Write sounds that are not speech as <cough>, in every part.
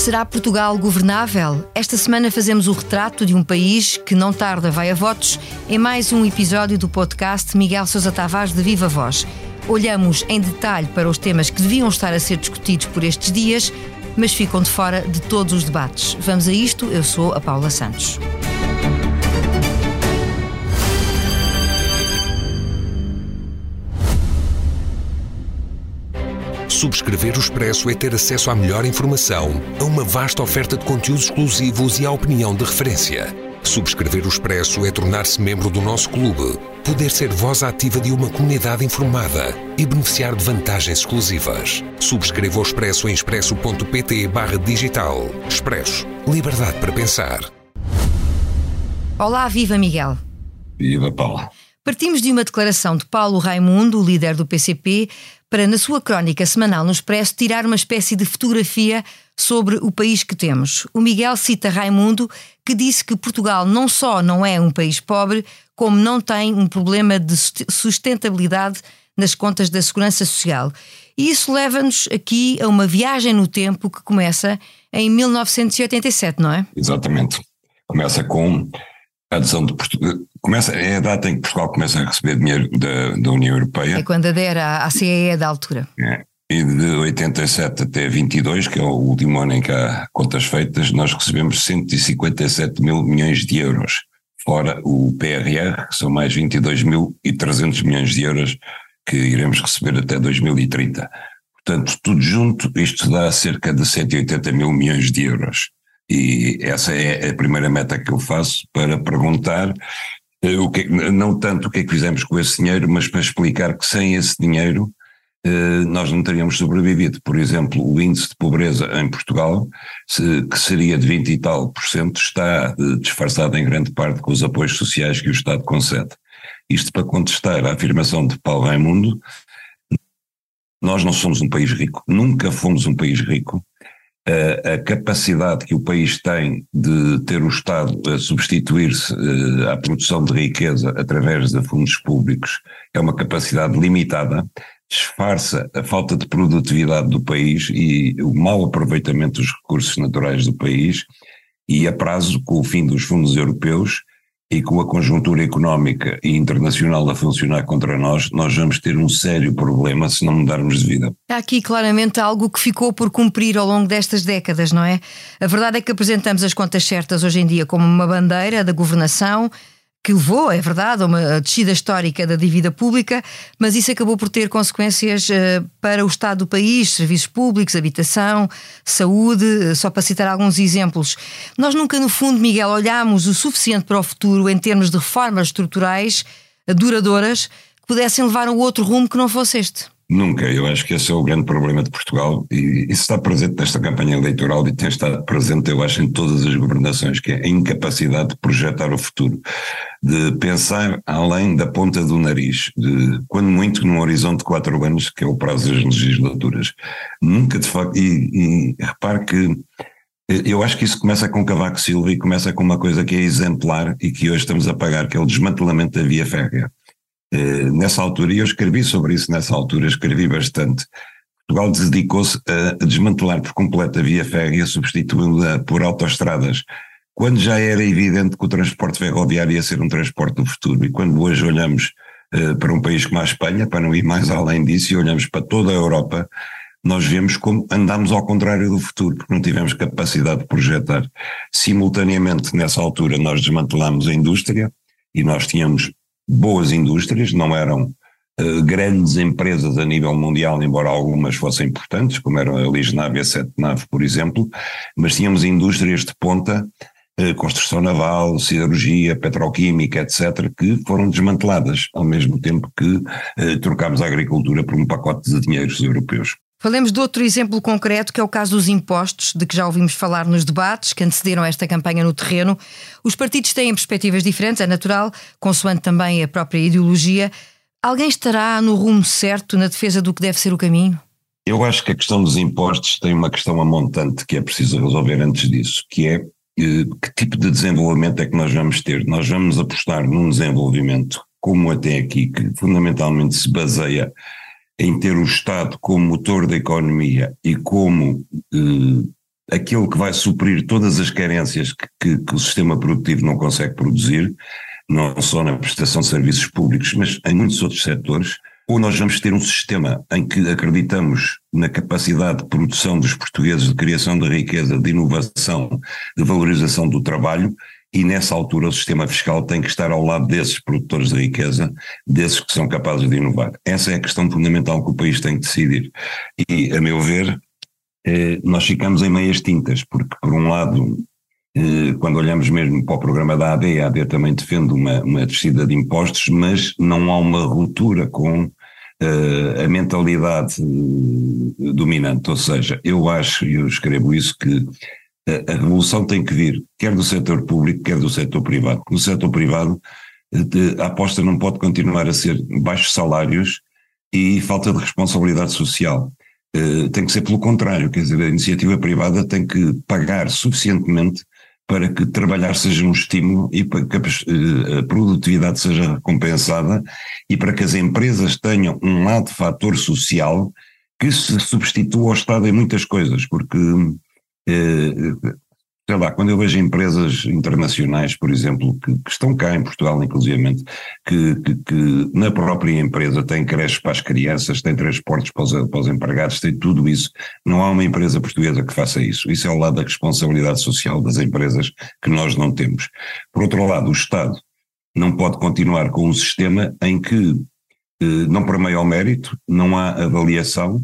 Será Portugal governável? Esta semana fazemos o retrato de um país que não tarda vai a votos em mais um episódio do podcast Miguel Sousa Tavares de Viva Voz. Olhamos em detalhe para os temas que deviam estar a ser discutidos por estes dias, mas ficam de fora de todos os debates. Vamos a isto, eu sou a Paula Santos. Subscrever o Expresso é ter acesso à melhor informação, a uma vasta oferta de conteúdos exclusivos e à opinião de referência. Subscrever o Expresso é tornar-se membro do nosso clube, poder ser voz ativa de uma comunidade informada e beneficiar de vantagens exclusivas. Subscreva o Expresso em expresso.pt barra digital. Expresso. Liberdade para pensar. Olá, viva Miguel. Viva Paula. Partimos de uma declaração de Paulo Raimundo, líder do PCP, para, na sua crónica semanal no Expresso, tirar uma espécie de fotografia sobre o país que temos. O Miguel cita Raimundo, que disse que Portugal não só não é um país pobre, como não tem um problema de sustentabilidade nas contas da Segurança Social. E isso leva-nos aqui a uma viagem no tempo que começa em 1987, não é? Exatamente. Começa com a adesão de Portugal. Começa, é a data em que Portugal começa a receber dinheiro da, da União Europeia. É quando adera à CEE da altura. É. E de 87 até 22, que é o último ano em que há contas feitas, nós recebemos 157 mil milhões de euros, fora o PRR, que são mais 22 mil e 300 milhões de euros que iremos receber até 2030. Portanto, tudo junto, isto dá cerca de 180 mil milhões de euros. E essa é a primeira meta que eu faço para perguntar eh, o que, não tanto o que é que fizemos com esse dinheiro, mas para explicar que sem esse dinheiro eh, nós não teríamos sobrevivido. Por exemplo, o índice de pobreza em Portugal, que seria de 20 e tal por cento, está eh, disfarçado em grande parte com os apoios sociais que o Estado concede. Isto para contestar a afirmação de Paulo Raimundo, nós não somos um país rico, nunca fomos um país rico, a, capacidade que o país tem de ter o Estado a substituir-se uh, à produção de riqueza através de fundos públicos é uma capacidade limitada, disfarça a falta de produtividade do país e o mau aproveitamento dos recursos naturais do país, e a prazo, com o fim dos fundos europeus, e com a conjuntura económica e internacional a funcionar contra nós, nós vamos ter um sério problema se não mudarmos de vida. Há aqui claramente algo que ficou por cumprir ao longo destas décadas, não é? A verdade é que apresentamos as contas certas hoje em dia como uma bandeira da governação que levou, é verdade, a uma descida histórica da dívida pública, mas isso acabou por ter consequências uh, para o estado do país, serviços públicos, habitação, saúde, uh, só para citar alguns exemplos. Nós nunca, no fundo, Miguel, olhámos o suficiente para o futuro em termos de reformas estruturais uh, duradouras que pudessem levar a outro rumo que não fosse este. Nunca, eu acho que esse é o grande problema de Portugal e isso está presente nesta campanha eleitoral e tem estado presente, eu acho, em todas as governações, que é a incapacidade de projetar o futuro, de pensar além da ponta do nariz, de quando muito num horizonte de quatro anos, que é o prazo das legislaturas. Nunca de facto, e, e repare que eu acho que isso começa com Cavaco Silva e começa com uma coisa que é exemplar e que hoje estamos a pagar, que é o desmantelamento da via férrea. Eh, nessa altura, e eu escrevi sobre isso nessa altura, escrevi bastante. Portugal dedicou-se a desmantelar por completo a via férrea, substituindo-a por autoestradas, quando já era evidente que o transporte ferroviário ia ser um transporte do futuro. E quando hoje olhamos uh, para um país como a Espanha, para não ir mais além disso, e olhamos para toda a Europa, nós vemos como andamos ao contrário do futuro, porque não tivemos capacidade de projetar. Simultaneamente, nessa altura, nós desmantelamos a indústria e nós tínhamos boas indústrias, não eram uh, grandes empresas a nível mundial, embora algumas fossem importantes, como era a Lisnave e a Sete Nave, por exemplo, mas tínhamos indústrias de ponta, uh, construção naval, siderurgia, petroquímica, etc., que foram desmanteladas, ao mesmo tempo que uh, trocámos a agricultura por um pacote de dinheiros europeus. Falemos de outro exemplo concreto, que é o caso dos impostos, de que já ouvimos falar nos debates que antecederam esta campanha no terreno. Os partidos têm perspectivas diferentes, é natural, consoante também a própria ideologia. Alguém estará no rumo certo na defesa do que deve ser o caminho? Eu acho que a questão dos impostos tem uma questão amontante que é preciso resolver antes disso, que é eh, que tipo de desenvolvimento é que nós vamos ter? Nós vamos apostar num desenvolvimento como até aqui, que fundamentalmente se baseia em ter o Estado como motor da economia e como eh, aquilo que vai suprir todas as carências que, que, que, o sistema produtivo não consegue produzir, não só na prestação de serviços públicos, mas em muitos outros setores, ou nós vamos ter um sistema em que acreditamos na capacidade de produção dos portugueses, de criação de riqueza, de inovação, de valorização do trabalho, e nessa altura o sistema fiscal tem que estar ao lado desses produtores de riqueza, desses que são capazes de inovar. Essa é a questão fundamental que o país tem que decidir. E, a meu ver, eh, nós ficamos em meias tintas, porque, por um lado, eh, quando olhamos mesmo para o programa da AD, a AD também defende uma, uma descida de impostos, mas não há uma ruptura com uh, a mentalidade dominante. Ou seja, eu acho, e eu escrevo isso, que a, revolução tem que vir, quer do setor público, quer do setor privado. No setor privado, a aposta não pode continuar a ser baixos salários e falta de responsabilidade social. Uh, tem que ser pelo contrário, quer dizer, a iniciativa privada tem que pagar suficientemente para que trabalhar seja um estímulo e para que a produtividade seja recompensada e para que as empresas tenham um lado fator social que se substitua ao Estado em muitas coisas, porque eh, sei lá, quando eu vejo empresas internacionais, por exemplo, que, que estão cá em Portugal, inclusivamente, que, que, que, na própria empresa têm creches para as crianças, têm transportes para os, para os empregados, tem tudo isso. Não há uma empresa portuguesa que faça isso. Isso é o lado da responsabilidade social das empresas que nós não temos. Por outro lado, o Estado não pode continuar com um sistema em que eh, não permeia o mérito, não há avaliação,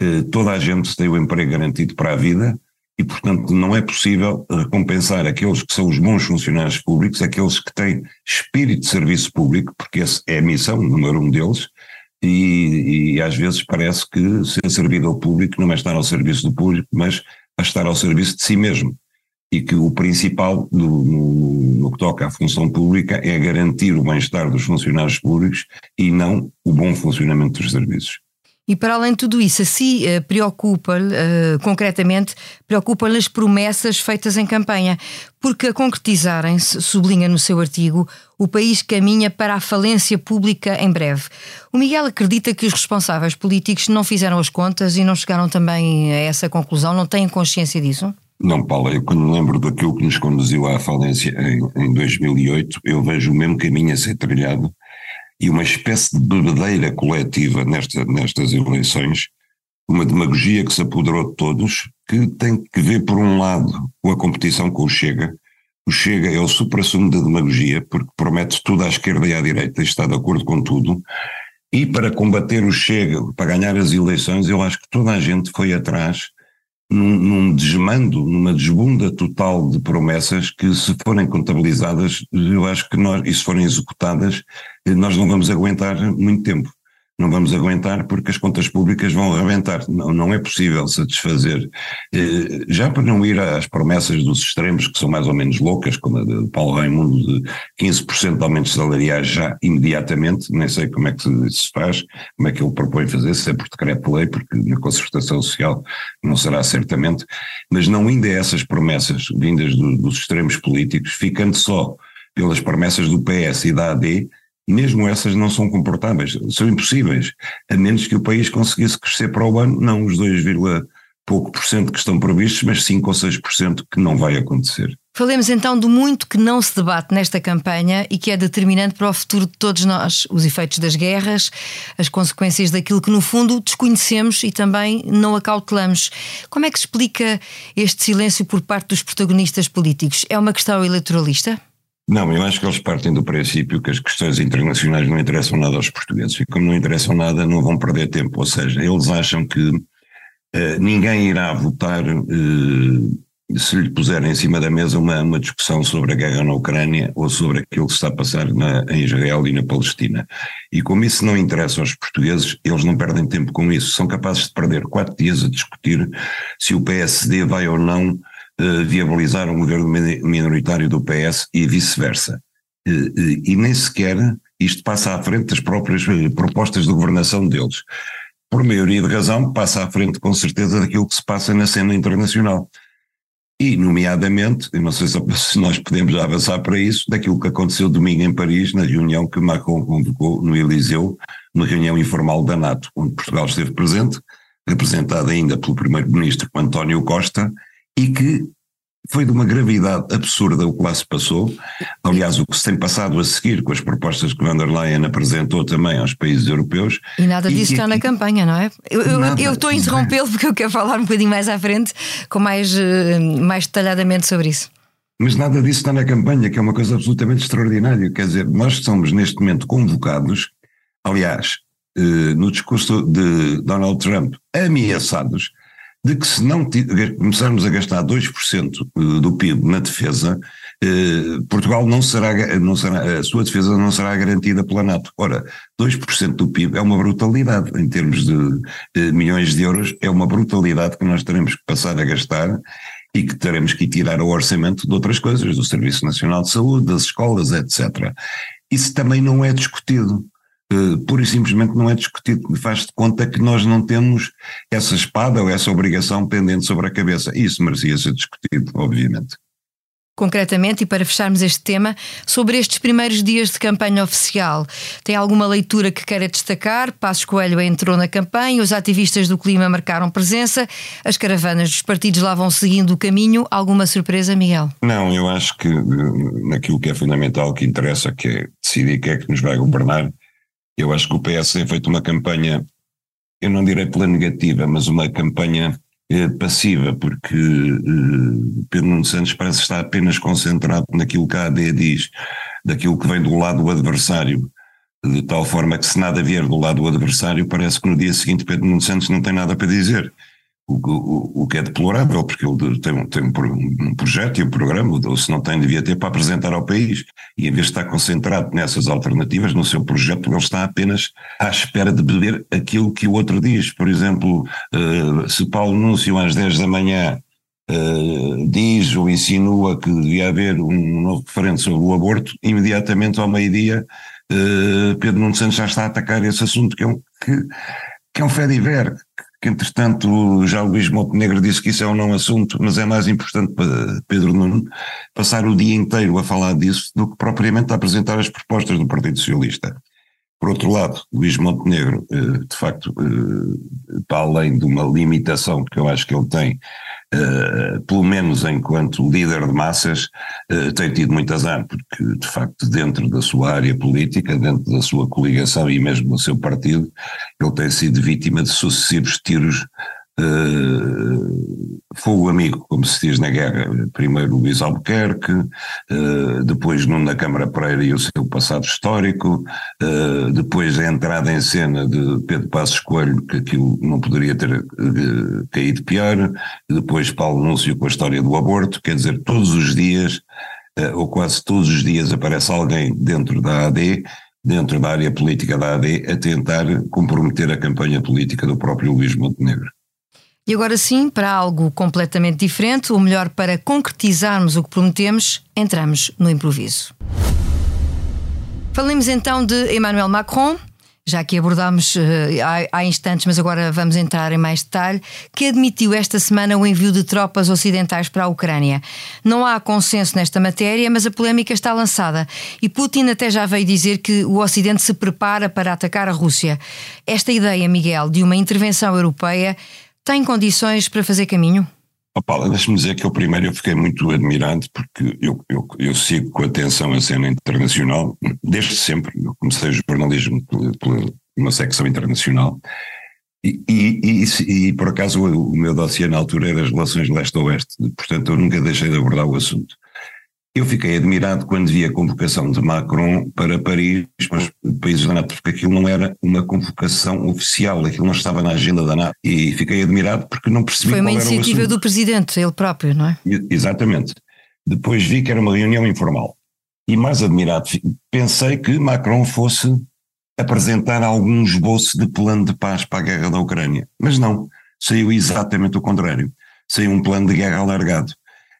eh, toda a gente tem o emprego garantido para a vida, e, portanto, não é possível recompensar aqueles que são os bons funcionários públicos, aqueles que têm espírito de serviço público, porque essa é a missão número um deles, e, e, às vezes parece que ser servidor público não é estar ao serviço do público, mas a estar ao serviço de si mesmo. E que o principal do, no, no que toca à função pública é garantir o bem-estar dos funcionários públicos e não o bom funcionamento dos serviços. E para além de tudo isso, a si uh, preocupa-lhe, uh, concretamente, preocupa-lhe as promessas feitas em campanha, porque a concretizarem-se, sublinha no seu artigo, o país caminha para a falência pública em breve. O Miguel acredita que os responsáveis políticos não fizeram as contas e não chegaram também a essa conclusão, não têm consciência disso? Não, Paulo, eu quando lembro daquilo que nos conduziu à falência em, em 2008, eu vejo o mesmo caminho a ser trilhado e uma espécie de bebedeira coletiva nesta, nestas eleições, uma demagogia que se apoderou de todos, que tem que ver, por um lado, com a competição com o Chega. O Chega é o supra-sumo da demagogia, porque promete tudo à esquerda e à direita e está de acordo com tudo. E para combater o Chega, para ganhar as eleições, eu acho que toda a gente foi atrás num, num, desmando, numa desbunda total de promessas que, se forem contabilizadas, eu acho que nós, e se forem executadas, nós não vamos aguentar muito tempo não vamos aguentar porque as contas públicas vão arrebentar. Não, não é possível satisfazer. Eh, já para não ir às promessas dos extremos, que são mais ou menos loucas, como a de Paulo Raimundo, de 15% de aumentos salariais já imediatamente, nem sei como é que se faz, como é que ele propõe fazer, se é por decreto-lei, porque na concertação social não será certamente, mas não indo a essas promessas vindas do, dos extremos políticos, ficando só pelas promessas do PS e da AD, mesmo essas não são comportáveis, são impossíveis, a menos que o país conseguisse crescer para o ano, não os 2, pouco por cento que estão previstos, mas 5 ou 6 por cento que não vai acontecer. Falemos então do muito que não se debate nesta campanha e que é determinante para o futuro de todos nós: os efeitos das guerras, as consequências daquilo que, no fundo, desconhecemos e também não acautelamos. Como é que explica este silêncio por parte dos protagonistas políticos? É uma questão eleitoralista? Não, eu acho que eles partem do princípio que as questões internacionais não interessam nada aos portugueses. E como não interessam nada não vão perder tempo, ou seja, eles acham que uh, ninguém irá votar uh, se lhe puserem em cima da mesa uma, uma discussão sobre a guerra na Ucrânia ou sobre aquilo que está a passar na, em Israel e na Palestina. E como isso não interessa aos portugueses, eles não perdem tempo com isso, são capazes de perder quatro dias a discutir se o PSD vai ou não uh, viabilizar um governo minoritário do PS e vice-versa. Uh, e nem sequer isto passa à frente das próprias propostas de governação deles. Por maioria de razão, passa à frente com certeza daquilo que se passa na cena internacional. E, nomeadamente, não sei <laughs> se nós podemos já avançar para isso, daquilo que aconteceu domingo em Paris, na reunião que Macron convocou no Eliseu, uma reunião informal da NATO, onde Portugal esteve presente, representado ainda pelo primeiro-ministro António Costa, e que foi de uma gravidade absurda o que lá se passou. Aliás, o que se tem passado a seguir com as propostas que van der Leyen apresentou também aos países europeus. E nada disso e, está e, na campanha, não é? Eu, eu estou a interrompê-lo porque eu quero falar um bocadinho mais à frente, com mais, eh, mais detalhadamente sobre isso. Mas nada disso está na campanha, que é uma coisa absolutamente extraordinária. Quer dizer, nós somos neste momento convocados, aliás, eh, no discurso de Donald Trump, ameaçados de que se não começarmos a gastar 2% eh, do PIB na defesa, eh, Portugal não será, não será, a sua defesa não será garantida pela NATO. Ora, 2% do PIB é uma brutalidade em termos de milhões de euros, é uma brutalidade que nós teremos que passar a gastar e que teremos que tirar o orçamento de outras coisas, do Serviço Nacional de Saúde, das escolas, etc. Isso também não é discutido. Uh, pura e simplesmente não é discutido. Faz de conta que nós não temos essa espada ou essa obrigação pendente sobre a cabeça. Isso merecia ser discutido, obviamente concretamente, e para fecharmos este tema, sobre estes primeiros dias de campanha oficial. Tem alguma leitura que queira destacar? Passos Coelho entrou na campanha, os ativistas do clima marcaram presença, as caravanas dos partidos lá vão seguindo o caminho. Alguma surpresa, Miguel? Não, eu acho que eh, naquilo que é fundamental, que interessa, que é decidir quem é que nos vai governar, eu acho que o PS tem feito uma campanha, eu não direi pela negativa, mas uma campanha eh, passiva, porque eh, Pedro Nuno Santos parece estar apenas concentrado naquilo que a AD diz, daquilo que vem do lado do adversário, de tal forma que se nada vier do lado do adversário, parece que no dia seguinte Pedro Nuno Santos não tem nada para dizer o, o, o que é deplorável, porque ele tem, tem um, um, projeto e um programa, ou se não tem, devia ter para apresentar ao país, e em vez de estar concentrado nessas alternativas, no seu projeto, ele está apenas à espera de beber aquilo que o outro diz. Por exemplo, uh, se Paulo Núncio às 10 da manhã uh, diz ou insinua que devia haver um novo referendo sobre o aborto, imediatamente ao meio-dia uh, Pedro Nuno Santos já está a atacar esse assunto, que é um, que, que é um fé diver, que entretanto já o Luís Montenegro disse que isso é um não assunto, mas é mais importante para Pedro Nuno passar o dia inteiro a falar disso do que propriamente a apresentar as propostas do Partido Socialista. Por outro lado, Luís Montenegro, eh, de facto, eh, para além de uma limitação que eu acho que ele tem, eh, pelo menos enquanto líder de massas, tem tido muito azar, porque, de facto, dentro da sua área política, dentro da sua coligação e mesmo do seu partido, ele tem sido vítima de sucessivos tiros Uh, fogo amigo, como se diz na guerra, primeiro Luís Albuquerque, uh, depois Nuno da Câmara Pereira e o seu passado histórico, uh, depois a entrada em cena de Pedro Passos Coelho, que aquilo não poderia ter caído pior, depois Paulo Núncio com a história do aborto, quer dizer, todos os dias, ou quase todos os dias aparece alguém dentro da AD dentro da área política da AD a tentar comprometer a campanha política do próprio Luís Montenegro. E agora sim, para algo completamente diferente, ou melhor, para concretizarmos o que prometemos, entramos no improviso. Falemos então de Emmanuel Macron, já que abordámos uh, há, há, instantes, mas agora vamos entrar em mais detalhe, que admitiu esta semana o envio de tropas ocidentais para a Ucrânia. Não há consenso nesta matéria, mas a polémica está lançada e Putin até já veio dizer que o Ocidente se prepara para atacar a Rússia. Esta ideia, Miguel, de uma intervenção europeia tem condições para fazer caminho? Oh, Paula, deixa-me dizer que eu primeiro eu fiquei muito admirado porque eu, eu, eu, sigo com atenção a cena internacional desde sempre. Eu comecei jornalismo por, uma secção internacional e, e, e, e, por acaso o meu dossiê na altura era as relações leste-oeste, portanto eu nunca deixei de abordar o assunto. Eu fiquei admirado quando vi a convocação de Macron para Paris, para os países da NATO, porque aquilo não era uma convocação oficial, aquilo não estava na agenda da NATO. E fiquei admirado porque não percebi Foi uma iniciativa do presidente, ele próprio, não é? Exatamente. Depois vi que era uma reunião informal. E mais admirado, pensei que Macron fosse apresentar algum esboço de plano de paz para a guerra da Ucrânia. Mas não, saiu exatamente o contrário. Saiu um plano de guerra alargado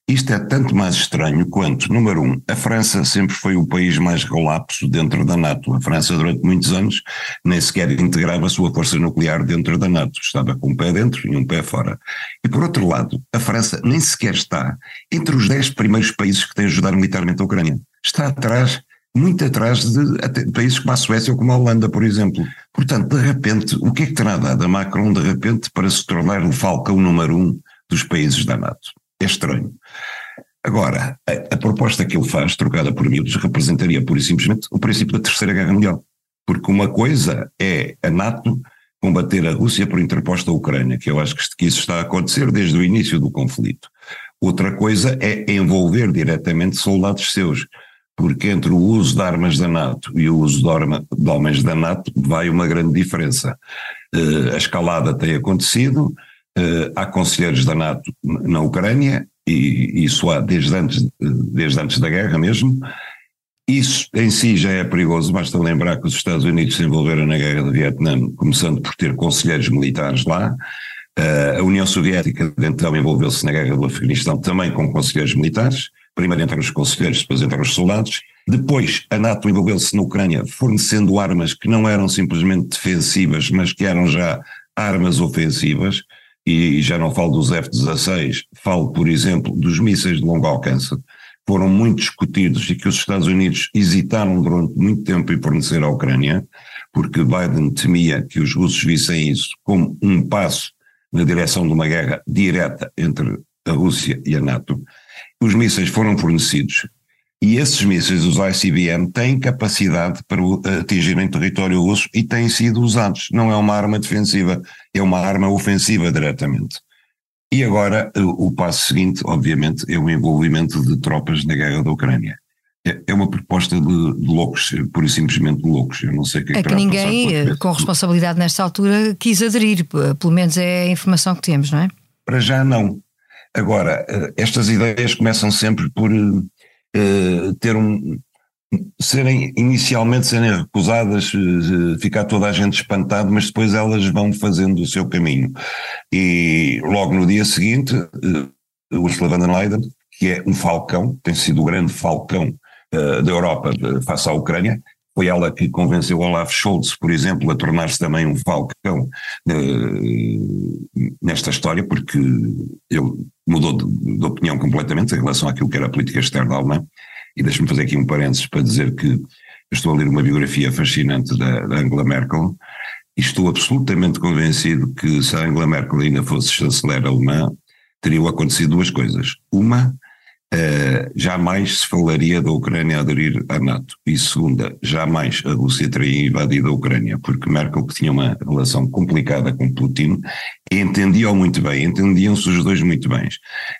isto é tanto mais estranho quanto, número um, a França sempre foi o país mais relapso dentro da NATO. A França, durante muitos anos, nem sequer integrava a sua força nuclear dentro da NATO. Estava com um pé dentro e um pé fora. E, por outro lado, a França nem sequer está entre os dez primeiros países que têm ajudado militarmente a Ucrânia. Está atrás muito atrás de países como a Suécia ou como a Holanda, por exemplo. Portanto, de repente, o que é que terá dado a Macron, de repente, para se tornar o falcão número um dos países da NATO? É estranho. Agora, a, a, proposta que ele faz, trocada por miúdos, representaria pura e simplesmente o princípio da Terceira Guerra Mundial. Porque uma coisa é a NATO combater a Rússia por interposta a Ucrânia, que eu acho que isso está a acontecer desde o início do conflito. Outra coisa é envolver diretamente soldados seus, porque entre o uso de armas da NATO e o uso de, arma, de homens da NATO vai uma grande diferença. Uh, a escalada tem acontecido, há conselheiros da NATO na Ucrânia, e isso há desde antes, desde antes da guerra mesmo, isso em si já é perigoso, basta lembrar que os Estados Unidos se envolveram na guerra do Vietnã, começando por ter conselheiros militares lá. Uh, a União Soviética então envolveu-se na guerra do Afeganistão também com conselheiros militares. Primeiro entraram os conselheiros, depois entraram os soldados. Depois a NATO envolveu-se na Ucrânia, fornecendo armas que não eram simplesmente defensivas, mas que eram já armas ofensivas. E já não falo dos F-16, falo, por exemplo, dos mísseis de longo alcance foram muito discutidos e que os Estados Unidos hesitaram durante muito tempo em fornecer à Ucrânia, porque Biden temia que os russos vissem isso como um passo na direção de uma guerra direta entre a Rússia e a NATO. Os mísseis foram fornecidos e esses mísseis, os ICBM, têm capacidade para atingirem território russo e têm sido usados. Não é uma arma defensiva, é uma arma ofensiva diretamente. E agora o, passo seguinte, obviamente, é o envolvimento de tropas na guerra da Ucrânia. É, é uma proposta de, de loucos, pura e simplesmente de loucos. Eu não sei o que é, é que, que ninguém, eh, com responsabilidade nesta altura, quis aderir. Pelo menos é a informação que temos, não é? Para já não. Agora, eh, estas ideias começam sempre por uh, ter um, serem inicialmente serem recusadas, eh, ficar toda a gente espantado, mas depois elas vão fazendo o seu caminho. E logo no dia seguinte, eh, Ursula von der Leyen, que é um falcão, tem sido o grande falcão da Europa face à Ucrânia, foi ela que convenceu Olaf Scholz, por exemplo, a tornar-se também um falcão uh, nesta história, porque ele mudou de, de, opinião completamente em relação àquilo que era a política externa alemã. E deixe-me fazer aqui um parênteses para dizer que estou a ler uma biografia fascinante da, da Angela Merkel e estou absolutamente convencido que se a Angela Merkel ainda fosse chanceler alemã, teriam acontecido duas coisas. Uma, Uh, jamais se falaria da Ucrânia aderir à NATO. E segunda, jamais a Rússia teria invadido a Ucrânia, porque Merkel, que tinha uma relação complicada com Putin, entendia-o muito bem, entendiam-se os dois muito bem.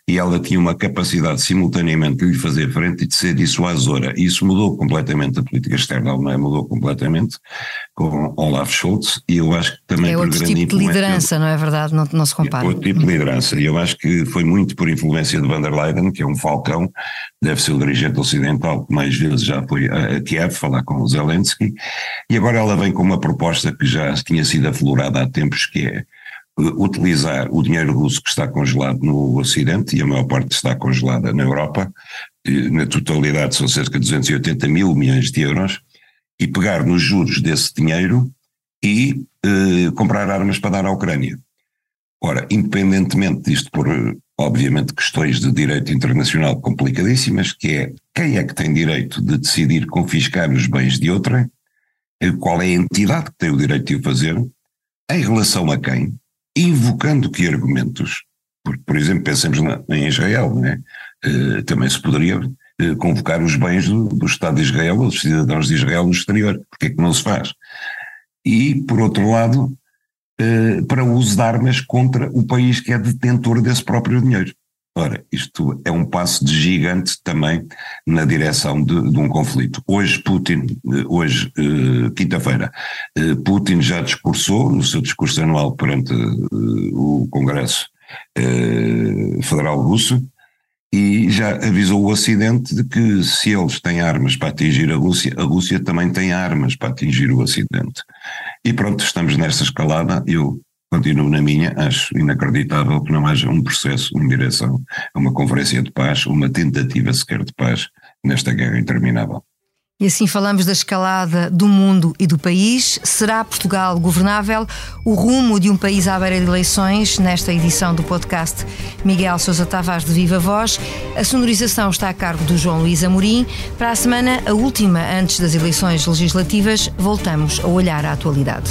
E ela tinha uma capacidade simultaneamente de lhe fazer frente e de ser dissuasora. E isso mudou completamente a política externa alemã, mudou completamente com Olaf Scholz, e eu acho que também é outro tipo de liderança, não é verdade? Não, não se compara. É outro tipo de liderança, e eu acho que foi muito por influência de van der Leyen, que é um falcão, deve ser o dirigente ocidental que mais vezes já foi a Kiev falar com o Zelensky, e agora ela vem com uma proposta que já tinha sido aflorada há tempos, que é utilizar o dinheiro russo que está congelado no Ocidente, e a maior parte está congelada na Europa, na totalidade são cerca de 280 mil milhões de euros, e pegar nos juros desse dinheiro e eh, comprar armas para dar à Ucrânia. Ora, independentemente disto por, obviamente, questões de direito internacional complicadíssimas, que é quem é que tem direito de decidir confiscar os bens de outrem, eh, qual é a entidade que tem o direito de o fazer, em relação a quem, invocando que argumentos, por exemplo, pensemos na, em Israel, né? Uh, também se poderia eh, convocar os bens do, do Estado de Israel, os cidadãos de Israel no exterior. Porque é que não se faz? E, por outro lado, eh, para o uso de armas contra o país que é detentor desse próprio dinheiro. Ora, isto é um passo de gigante também na direção de, de um conflito. Hoje, Putin, eh, hoje, quinta-feira, Putin já discursou no seu discurso anual perante o Congresso Federal Russo, e já avisou o Ocidente de que se eles têm armas para atingir a Rússia, a Rússia também tem armas para atingir o Ocidente. E pronto, estamos nesta escalada. Eu continuo na minha, acho inacreditável que não haja um processo em direção a uma conferência de paz, uma tentativa sequer de paz nesta guerra interminável. E assim falamos da escalada do mundo e do país. Será Portugal governável? O rumo de um país à beira de eleições, nesta edição do podcast Miguel Sousa Tavares de Viva Voz. A sonorização está a cargo do João Luís Amorim. Para a semana, a última antes das eleições legislativas, voltamos a olhar a atualidade.